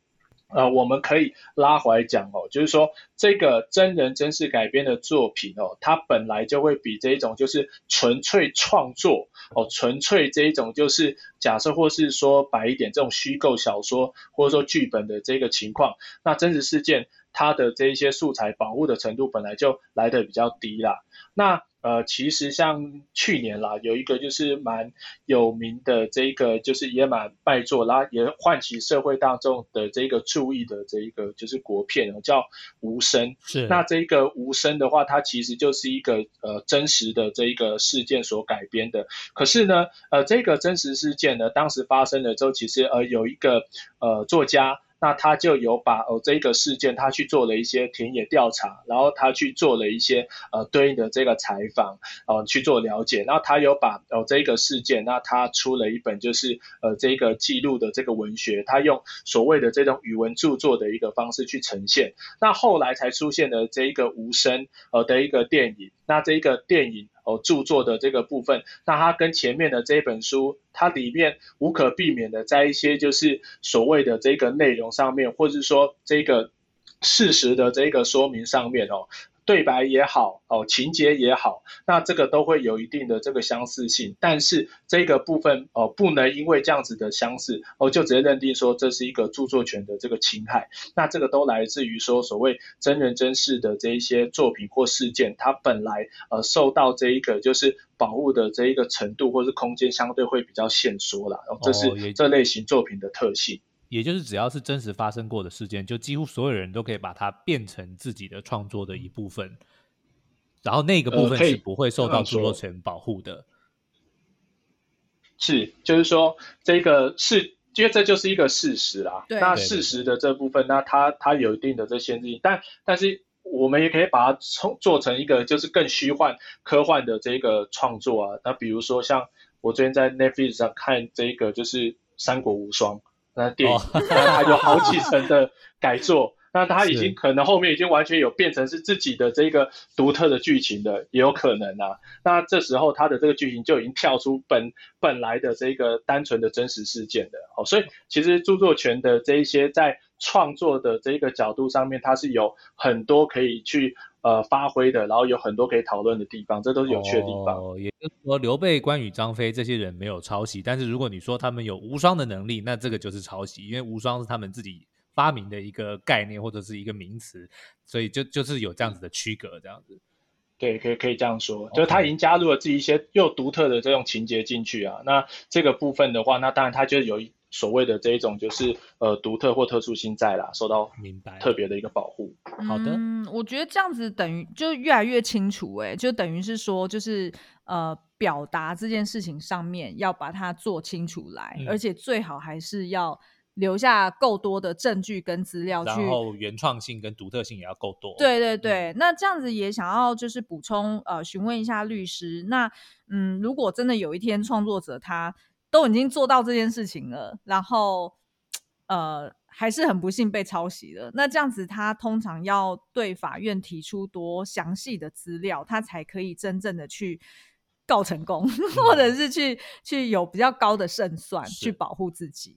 Speaker 3: 呃，我们可以拉回来讲哦，就是说这个真人真事改编的作品哦，它本来就会比这一种就是纯粹创作哦，纯粹这一种就是假设或是说白一点这种虚构小说或者说剧本的这个情况，那真实事件它的这一些素材保护的程度本来就来的比较低啦，那。呃，其实像去年啦，有一个就是蛮有名的这一个就是也蛮卖座，啦也唤起社会大众的这个注意的这一个就是国片哦，叫《无声》。是。那这个《无声》的话，它其实就是一个呃真实的这一个事件所改编的。可是呢，呃，这个真实事件呢，当时发生了之后，其实呃有一个呃作家。那他就有把哦这个事件他去做了一些田野调查，然后他去做了一些呃对应的这个采访，哦、呃、去做了解，然后他有把哦这个事件，那他出了一本就是呃这个记录的这个文学，他用所谓的这种语文著作的一个方式去呈现，那后来才出现了这一个无声呃的一个电影，那这一个电影。哦，著作的这个部分，那它跟前面的这本书，它里面无可避免的在一些就是所谓的这个内容上面，或者说这个事实的这个说明上面哦。对白也好，哦，情节也好，那这个都会有一定的这个相似性，但是这个部分哦，不能因为这样子的相似，哦，就直接认定说这是一个著作权的这个侵害。那这个都来自于说所谓真人真事的这一些作品或事件，它本来呃受到这一个就是保护的这一个程度或是空间相对会比较限缩啦，哦，这是这类型作品的特性。
Speaker 2: 也就是只要是真实发生过的事件，就几乎所有人都可以把它变成自己的创作的一部分，然后那个部分是不会受到著作权保护的。呃、
Speaker 3: 是，就是说这个是，因为这就是一个事实啦。对。那事实的这部分，那它它有一定的这限制，但但是我们也可以把它从做成一个就是更虚幻科幻的这个创作啊。那比如说像我最近在 Netflix 上看这个就是《三国无双》。那电影，那它有好几层的改作，那它已经可能后面已经完全有变成是自己的这个独特的剧情的，也有可能啊。那这时候它的这个剧情就已经跳出本本来的这个单纯的真实事件的哦。所以其实著作权的这一些在创作的这个角度上面，它是有很多可以去。呃，发挥的，然后有很多可以讨论的地方，这都是有趣的地方。
Speaker 2: 哦，也就是说，刘备、关羽、张飞这些人没有抄袭，但是如果你说他们有无双的能力，那这个就是抄袭，因为无双是他们自己发明的一个概念或者是一个名词，所以就就是有这样子的区隔，这样子。
Speaker 3: 对，可以可以这样说，就是他已经加入了自己一些又独特的这种情节进去啊。那这个部分的话，那当然他就有一。所谓的这一种就是呃独特或特殊性在啦，受到明白特别的一个保护。
Speaker 2: 好的，
Speaker 1: 嗯，我觉得这样子等于就越来越清楚，哎，就等于是说就是呃表达这件事情上面要把它做清楚来，嗯，而且最好还是要留下够多的证据跟资料去，
Speaker 2: 然后原创性跟独特性也要够多。
Speaker 1: 对对对，嗯，那这样子也想要就是补充呃询问一下律师，那嗯如果真的有一天创作者他。都已经做到这件事情了，然后，呃，还是很不幸被抄袭了。那这样子，他通常要对法院提出多详细的资料，他才可以真正的去告成功，嗯、或者是去去有比较高的胜算，去保护自己。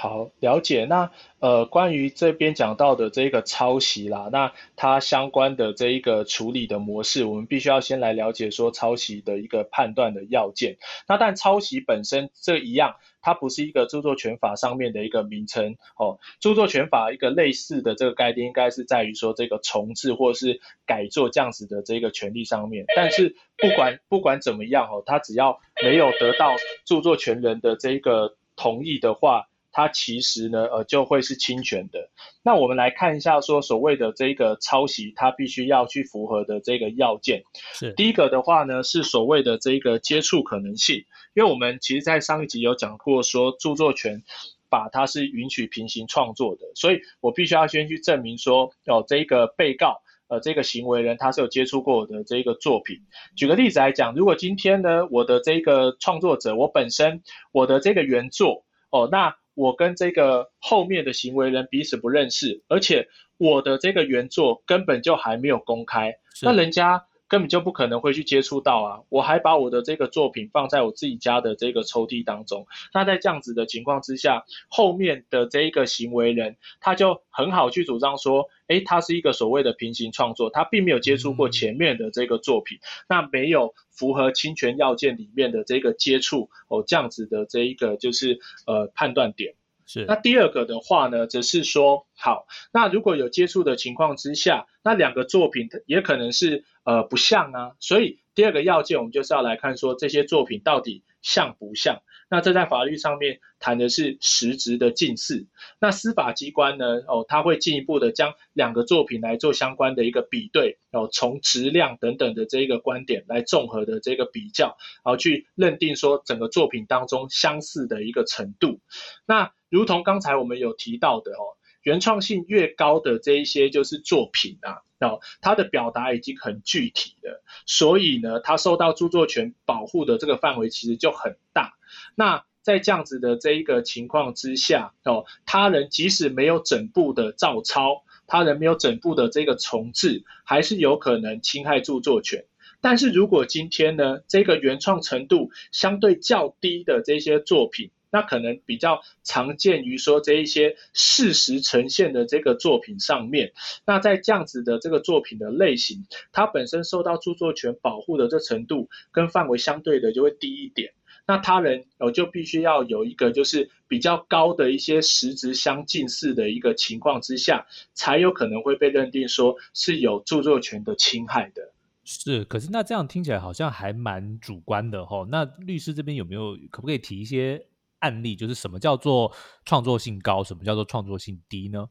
Speaker 3: 好，了解。那呃，关于这边讲到的这个抄袭啦，那它相关的这一个处理的模式，我们必须要先来了解说抄袭的一个判断的要件。那但抄袭本身这一样，它不是一个著作权法上面的一个名称哦。著作权法一个类似的这个概念，应该是在于说这个重制或是改作这样子的这个权利上面。但是不管不管怎么样哦，它只要没有得到著作权人的这一个同意的话。它其实呢，呃，就会是侵权的。那我们来看一下，说所谓的这个抄袭，它必须要去符合的这个要件。是第一个的话呢，是所谓的这个接触可能性。因为我们其实在上一集有讲过，说著作权法它是允许平行创作的，所以我必须要先去证明说，哦，这个被告，呃，这个行为人他是有接触过我的这个作品。举个例子来讲，如果今天呢，我的这个创作者，我本身我的这个原作，哦，那我跟这个后面的行为人彼此不认识，而且我的这个原作根本就还没有公开，那人家根本就不可能会去接触到啊！我还把我的这个作品放在我自己家的这个抽屉当中，那在这样子的情况之下，后面的这一个行为人他就很好去主张说，诶，他是一个所谓的平行创作，他并没有接触过前面的这个作品，嗯、那没有。符合侵权要件里面的这个接触哦，这样子的这一个就是呃判断点是。那第二个的话呢，则是说好，那如果有接触的情况之下，那两个作品也可能是呃不像啊，所以第二个要件我们就是要来看说这些作品到底像不像。那这在法律上面谈的是实质的近似，那司法机关呢，哦，他会进一步的将两个作品来做相关的一个比对，哦，从质量等等的这一个观点来综合的这个比较，然后去认定说整个作品当中相似的一个程度。那如同刚才我们有提到的哦，原创性越高的这一些就是作品啊，哦，它的表达已经很具体了，所以呢，它受到著作权保护的这个范围其实就很大。那在这样子的这一个情况之下，哦，他人即使没有整部的照抄，他人没有整部的这个重制，还是有可能侵害著作权。但是如果今天呢，这个原创程度相对较低的这些作品，那可能比较常见于说这一些事实呈现的这个作品上面，那在这样子的这个作品的类型，它本身受到著作权保护的这程度跟范围相对的就会低一点，那他人哦就必须要有一个就是比较高的一些实质相近似的一个情况之下，才有可能会被认定说是有著作权的侵害的。
Speaker 2: 是，可是那这样听起来好像还蛮主观的齁。那律师这边有没有可不可以提一些案例，就是什么叫做创作性高，什么叫做创作性低呢？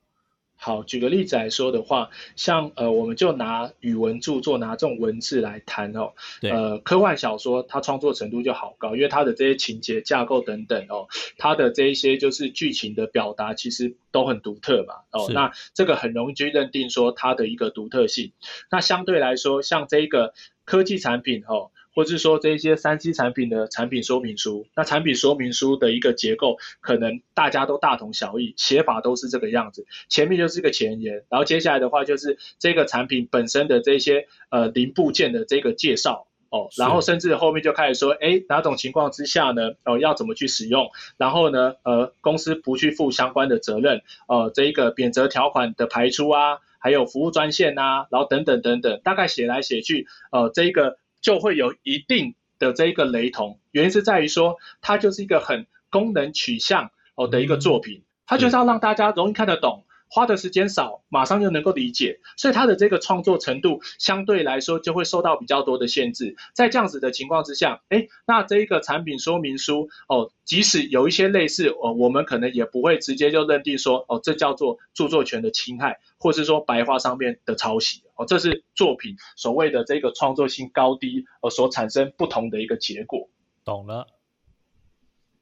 Speaker 3: 好，举个例子来说的话，像呃，我们就拿语文著作，拿这种文字来谈哦。对。呃，科幻小说它创作程度就好高，因为它的这些情节架构等等哦，它的这一些就是剧情的表达其实都很独特嘛。哦，那这个很容易去认定说它的一个独特性。那相对来说，像这个科技产品哦。或是说这一些三 C 产品的产品说明书，那产品说明书的一个结构，可能大家都大同小异，写法都是这个样子。前面就是一个前言，然后接下来的话就是这个产品本身的这些呃零部件的这个介绍哦，然后甚至后面就开始说，哎，哪种情况之下呢，哦要怎么去使用，然后呢，呃公司不去负相关的责任，呃这一个免责条款的排除啊，还有服务专线啊，然后等等等等，大概写来写去，呃这一个。就会有一定的这一个雷同，原因是在于说，它就是一个很功能取向哦的一个作品，它就是要让大家容易看得懂。花的时间少，马上就能够理解，所以他的这个创作程度相对来说就会受到比较多的限制。在这样子的情况之下，诶，那这一个产品说明书哦，即使有一些类似哦，我们可能也不会直接就认定说哦，这叫做著作权的侵害，或是说白话上面的抄袭哦，这是作品所谓的这个创作性高低呃所产生不同的一个结果。
Speaker 2: 懂了。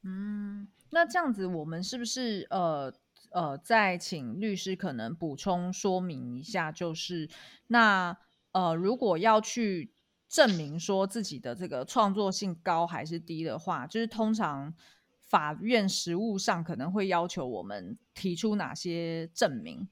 Speaker 1: 嗯，那这样子我们是不是呃？呃，再请律师可能补充说明一下，就是那呃，如果要去证明说自己的这个创作性高还是低的话，就是通常法院实务上可能会要求我们提出哪些证明？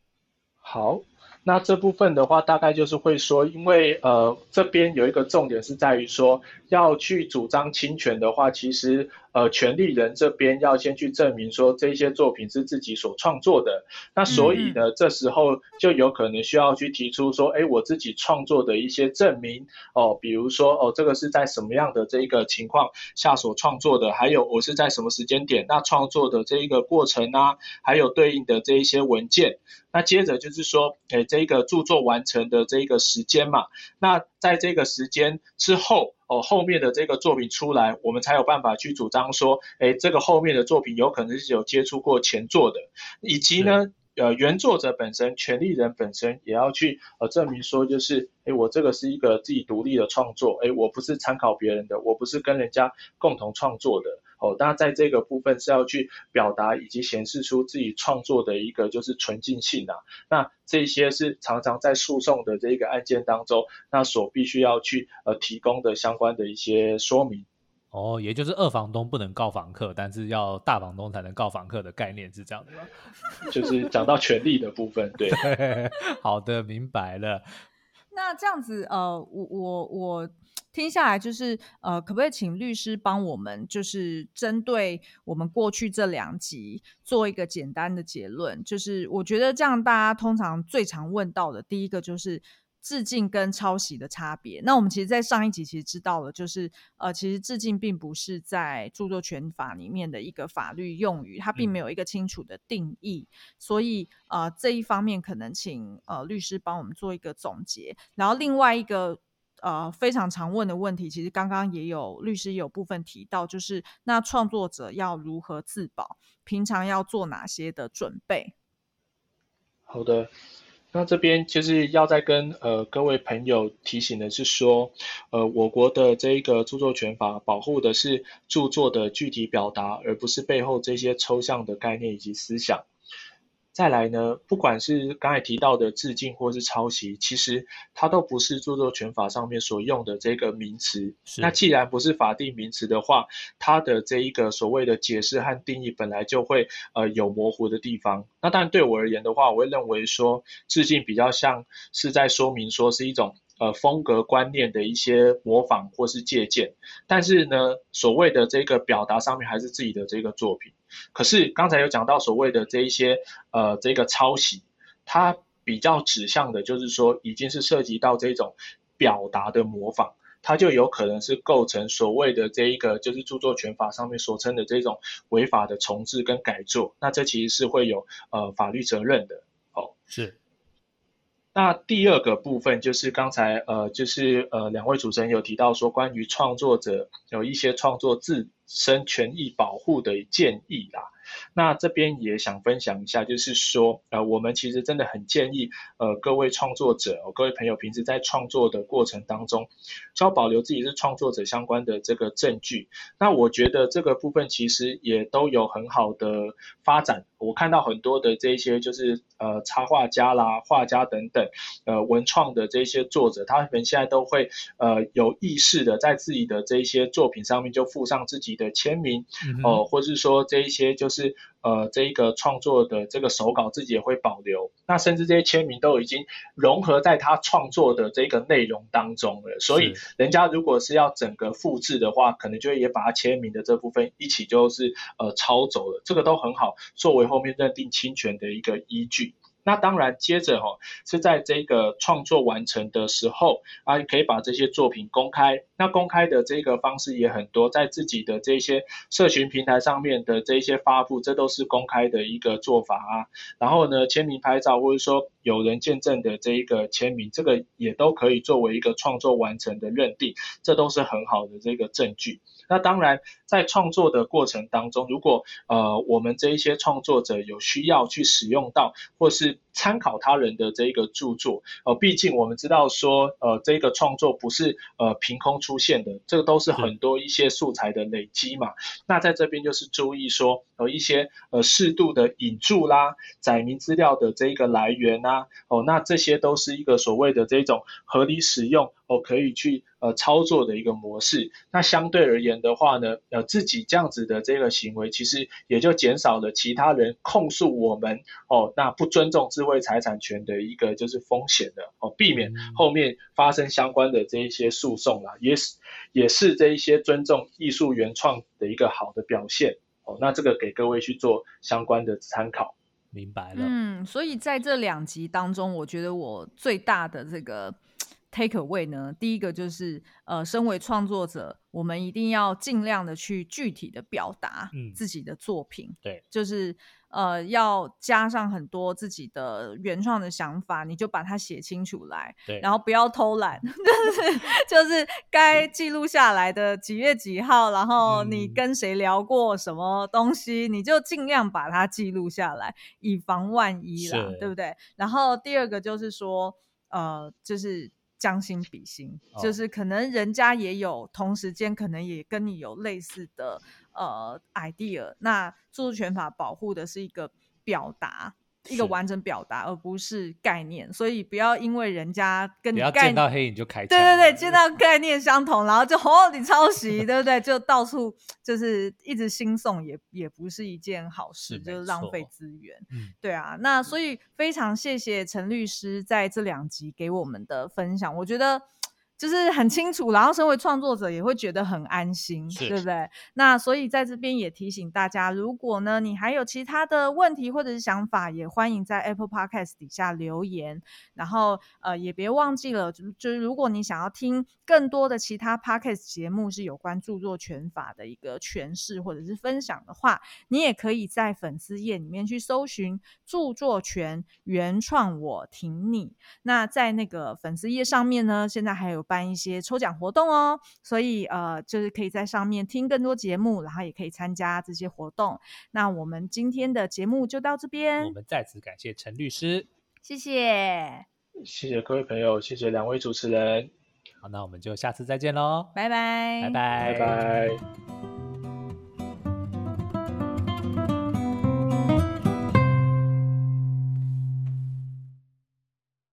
Speaker 3: 好，那这部分的话，大概就是会说，因为呃，这边有一个重点是在于说，要去主张侵权的话，其实。呃，权利人这边要先去证明说这些作品是自己所创作的，那所以呢，嗯、这时候就有可能需要去提出说，哎，我自己创作的一些证明哦，比如说哦，这个是在什么样的这一个情况下所创作的，还有我是在什么时间点那创作的这一个过程啊，还有对应的这一些文件，那接着就是说，哎，这个著作完成的这一个时间嘛，那在这个时间之后。哦，后面的这个作品出来，我们才有办法去主张说，哎，这个后面的作品有可能是有接触过前作的，以及呢，呃，原作者本身、权利人本身也要去呃证明说，就是，哎，我这个是一个自己独立的创作，哎，我不是参考别人的，我不是跟人家共同创作的。哦，那在这个部分是要去表达以及显示出自己创作的一个就是纯净性啊。那这些是常常在诉讼的这个案件当中，那所必须要去呃提供的相关的一些说明。
Speaker 2: 哦，也就是二房东不能告房客，但是要大房东才能告房客的概念是这样的吗？
Speaker 3: 就是讲到权利的部分，对。
Speaker 2: 好的，明白了。
Speaker 1: 那这样子，呃，我我我。听下来就是，呃，可不可以请律师帮我们，就是针对我们过去这两集做一个简单的结论？就是我觉得这样，大家通常最常问到的第一个就是致敬跟抄袭的差别。那我们其实，在上一集其实知道了，就是呃，其实致敬并不是在著作权法里面的一个法律用语，它并没有一个清楚的定义。嗯、所以，呃，这一方面可能请呃律师帮我们做一个总结。然后另外一个。呃，非常常问的问题，其实刚刚也有律师也有部分提到，就是那创作者要如何自保，平常要做哪些的准备？
Speaker 3: 好的，那这边就是要再跟呃各位朋友提醒的是说，呃，我国的这一个著作权法保护的是著作的具体表达，而不是背后这些抽象的概念以及思想。再来呢，不管是刚才提到的致敬或是抄袭，其实它都不是著作权法上面所用的这个名词。那既然不是法定名词的话，它的这一个所谓的解释和定义本来就会呃有模糊的地方。那当然对我而言的话，我会认为说致敬比较像是在说明说是一种。呃，风格观念的一些模仿或是借鉴，但是呢，所谓的这个表达上面还是自己的这个作品。可是刚才有讲到所谓的这一些呃这个抄袭，它比较指向的就是说，已经是涉及到这种表达的模仿，它就有可能是构成所谓的这一个就是著作权法上面所称的这种违法的重置跟改作。那这其实是会有呃法律责任的。哦，
Speaker 2: 是。
Speaker 3: 那第二个部分就是刚才呃，就是呃两位主持人有提到说，关于创作者有一些创作自身权益保护的建议啦。那这边也想分享一下，就是说，呃，我们其实真的很建议，呃，各位创作者，哦，各位朋友，平时在创作的过程当中，就要保留自己是创作者相关的这个证据。那我觉得这个部分其实也都有很好的发展。我看到很多的这些就是呃插画家啦、画家等等，呃文创的这些作者，他们现在都会呃有意识的在自己的这些作品上面就附上自己的签名，哦、呃，或是说这一些就是。是呃，这一个创作的这个手稿自己也会保留，那甚至这些签名都已经融合在他创作的这个内容当中了。所以人家如果是要整个复制的话，可能就也把他签名的这部分一起就是呃抄走了，这个都很好作为后面认定侵权的一个依据。那当然，接着哈、哦、是在这个创作完成的时候啊，可以把这些作品公开。那公开的这个方式也很多，在自己的这些社群平台上面的这些发布，这都是公开的一个做法啊。然后呢，签名拍照或者说有人见证的这一个签名，这个也都可以作为一个创作完成的认定，这都是很好的这个证据。那当然，在创作的过程当中，如果呃我们这一些创作者有需要去使用到，或是参考他人的这一个著作，呃，毕竟我们知道说，呃，这个创作不是呃凭空出现的，这个都是很多一些素材的累积嘛。那在这边就是注意说，呃，一些呃适度的引注啦，载明资料的这一个来源呐，哦，那这些都是一个所谓的这种合理使用。哦，可以去呃操作的一个模式。那相对而言的话呢，呃，自己这样子的这个行为，其实也就减少了其他人控诉我们哦，那不尊重智慧财产权的一个就是风险的哦，避免后面发生相关的这一些诉讼啦，也是也是这一些尊重艺术原创的一个好的表现哦。那这个给各位去做相关的参考。
Speaker 2: 明白了。
Speaker 1: 嗯，所以在这两集当中，我觉得我最大的这个。take away 呢，第一个就是，呃，身为创作者，我们一定要尽量的去具体的表达自己的作品，
Speaker 2: 嗯、对，
Speaker 1: 就是呃，要加上很多自己的原创的想法，你就把它写清楚来，
Speaker 2: 对，
Speaker 1: 然后不要偷懒，就是就是。该记录下来的几月几号，然后你跟谁聊过什么东西，嗯、你就尽量把它记录下来，以防万一啦，对不对？然后第二个就是说，呃，就是。将心比心，就是可能人家也有同时间，可能也跟你有类似的呃 idea。那著作权法保护的是一个表达。一个完整表达，而不是概念，所以不要因为人家跟你见到黑影就开枪。对对对，见到概念相同，然后就哦，你抄袭，对不对？就到处就是一直兴讼，也也不是一件好事，是就是浪费资源。嗯，对啊。那所以非常谢谢陈律师在这两集给我们的分享，我觉得。就是很清楚，然后身为创作者也会觉得很安心，对不对？那所以在这边也提醒大家，如果呢你还有其他的问题或者是想法，也欢迎在 Apple Podcast 底下留言。然后呃也别忘记了，就就是如果你想要听更多的其他 Podcast 节目是有关著作权法的一个诠释或者是分享的话，你也可以在粉丝页里面去搜寻著作权原创我挺你。那在那个粉丝页上面呢，现在还有。办一些抽奖活动哦，所以呃，就是可以在上面听更多节目，然后也可以参加这些活动。那我们今天的节目就到这边，
Speaker 2: 我们再次感谢陈律师，
Speaker 1: 谢谢，
Speaker 3: 谢谢各位朋友，谢谢两位主持人。
Speaker 2: 好，那我们就下次再见喽，
Speaker 1: 拜拜，
Speaker 2: 拜拜，
Speaker 3: 拜拜。